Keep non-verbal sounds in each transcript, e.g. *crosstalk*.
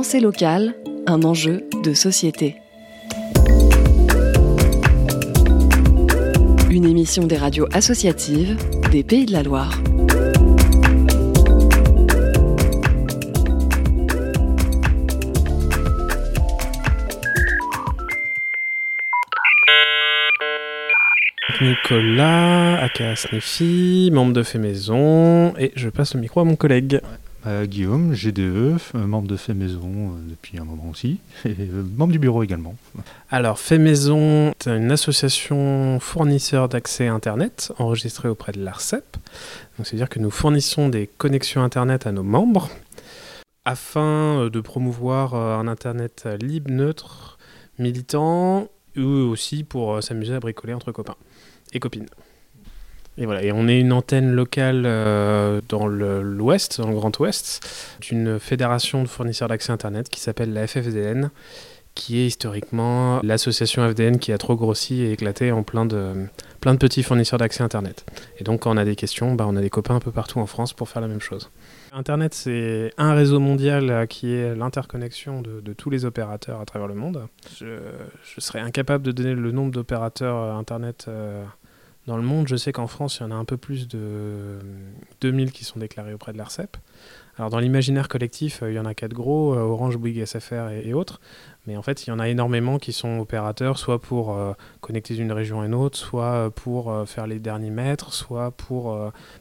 Pensée locale, un enjeu de société. Une émission des radios associatives des Pays de la Loire. Nicolas, aka Sniffy, membre de Fait Maison, et je passe le micro à mon collègue. Euh, Guillaume, GDE, euh, membre de Fait Maison euh, depuis un moment aussi, *laughs* et membre du bureau également. Alors, Fait Maison est une association fournisseur d'accès Internet enregistrée auprès de l'ARCEP. C'est-à-dire que nous fournissons des connexions Internet à nos membres afin de promouvoir un Internet libre, neutre, militant, ou aussi pour s'amuser à bricoler entre copains et copines. Et voilà, et on est une antenne locale euh, dans l'Ouest, dans le Grand Ouest, d'une fédération de fournisseurs d'accès Internet qui s'appelle la FFDN, qui est historiquement l'association FDN qui a trop grossi et éclaté en plein de, plein de petits fournisseurs d'accès Internet. Et donc quand on a des questions, bah, on a des copains un peu partout en France pour faire la même chose. Internet, c'est un réseau mondial euh, qui est l'interconnexion de, tous les opérateurs à travers le monde. Je, serais incapable de donner le nombre d'opérateurs euh, Internet dans le monde, je sais qu'en France, il y en a un peu plus de 2000 qui sont déclarés auprès de l'ARCEP. Alors dans l'imaginaire collectif, euh, il y en a quatre gros, euh, Orange, Bouygues, SFR et, autres. Mais en fait, il y en a énormément qui sont opérateurs, soit pour euh, connecter d'une région à une autre, soit pour faire les derniers mètres, soit pour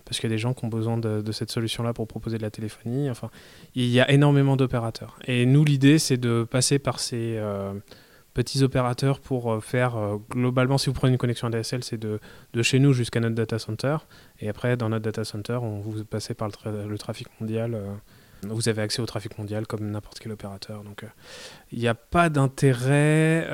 parce qu'il y a des gens qui ont besoin de, de cette solution-là pour proposer de la téléphonie. Enfin, il y a énormément d'opérateurs. Et nous, l'idée, c'est de passer par ces petits opérateurs pour euh, faire euh, globalement, si vous prenez une connexion ADSL, c'est de, de, chez nous jusqu'à notre data center. Et après, dans notre data center, on vous passez par le, trafic mondial. Euh, vous avez accès au trafic mondial comme n'importe quel opérateur. Donc, il n'y a pas d'intérêt.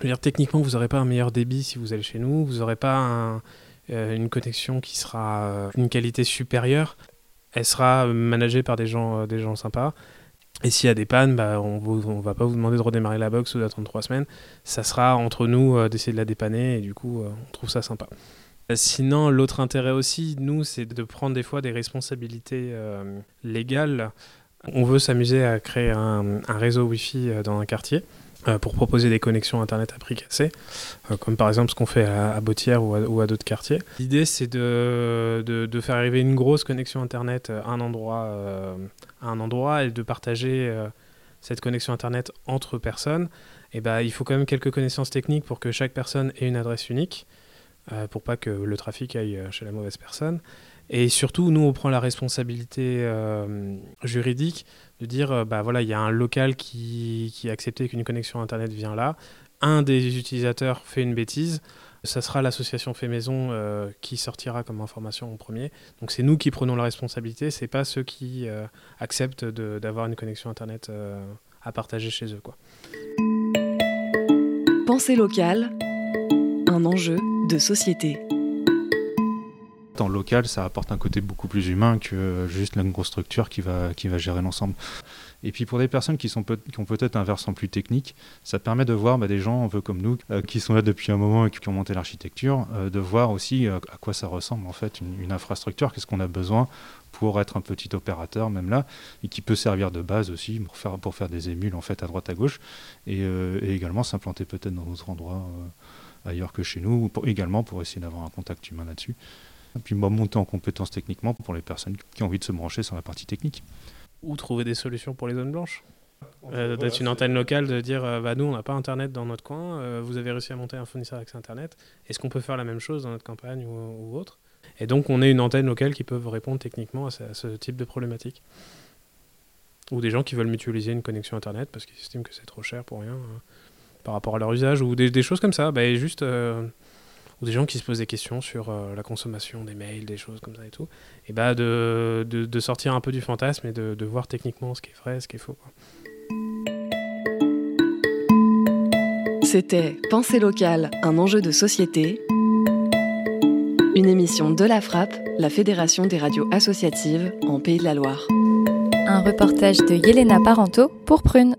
dire, techniquement, vous n'aurez pas un meilleur débit si vous allez chez nous. Vous n'aurez pas une connexion qui sera d'une qualité supérieure. Elle sera managée par des gens, des gens sympas. Et s'il y a des pannes, bah, on ne va pas vous demander de redémarrer la box ou d'attendre trois semaines. Ça sera entre nous euh, d'essayer de la dépanner et du coup, euh, on trouve ça sympa. Euh, sinon, l'autre intérêt aussi, nous, c'est de prendre des fois des responsabilités légales. On veut s'amuser à créer un, un, réseau Wi-Fi dans un quartier. Euh, pour proposer des connexions Internet à prix cassé, euh, comme par exemple ce qu'on fait à, à ou à, d'autres quartiers. L'idée, c'est de, faire arriver une grosse connexion Internet à un endroit, euh, et de partager cette connexion Internet entre personnes. Et bah, il faut quand même quelques connaissances techniques pour que chaque personne ait une adresse unique, pour pas que le trafic aille chez la mauvaise personne. Et surtout, nous, on prend la responsabilité juridique de dire, euh, bah voilà, il y a un local qui, qui a accepté qu'une connexion Internet vient là, un des utilisateurs fait une bêtise, ça sera l'association Fait Maison euh, qui sortira comme information en premier. Donc c'est nous qui prenons la responsabilité, c'est pas ceux qui euh, acceptent d'avoir une connexion Internet à partager chez eux. Quoi. Pensée locale, un enjeu de société local, ça apporte un côté beaucoup plus humain que juste une grosse structure qui va, qui va gérer l'ensemble. Et puis pour des personnes qui, sont qui ont peut-être un versant plus technique, ça permet de voir bah, des gens un peu comme nous, euh, qui sont là depuis un moment et qui ont monté l'architecture, euh, de voir aussi euh, à quoi ça ressemble en fait une, infrastructure, qu'est-ce qu'on a besoin pour être un petit opérateur même là, et qui peut servir de base aussi pour faire, pour faire des émules en fait à droite à gauche, et, également s'implanter peut-être dans d'autres endroits ailleurs que chez nous, également pour essayer d'avoir un contact humain là-dessus. Et puis monter en compétence techniquement pour les personnes qui ont envie de se brancher sur la partie technique. Ou trouver des solutions pour les zones blanches. Euh, d'être une antenne locale, de dire euh, bah, nous on n'a pas internet dans notre coin, euh, vous avez réussi à monter un fournisseur avec internet, est-ce qu'on peut faire la même chose dans notre campagne ou, autre? Et donc on est une antenne locale qui peut répondre techniquement à ce, type de problématique. Ou des gens qui veulent mutualiser une connexion internet parce qu'ils estiment que c'est trop cher pour rien par rapport à leur usage, ou des, choses comme ça, bah, juste ou des gens qui se posent des questions sur euh, la consommation des mails, des choses comme ça et tout, et bah de, de, sortir un peu du fantasme et de, de, voir techniquement ce qui est vrai, ce qui est faux. C'était Pensée locale, un enjeu de société. Une émission de la Frappe, la Fédération des radios associatives en Pays de la Loire. Un reportage de Yelena Parento pour Prune.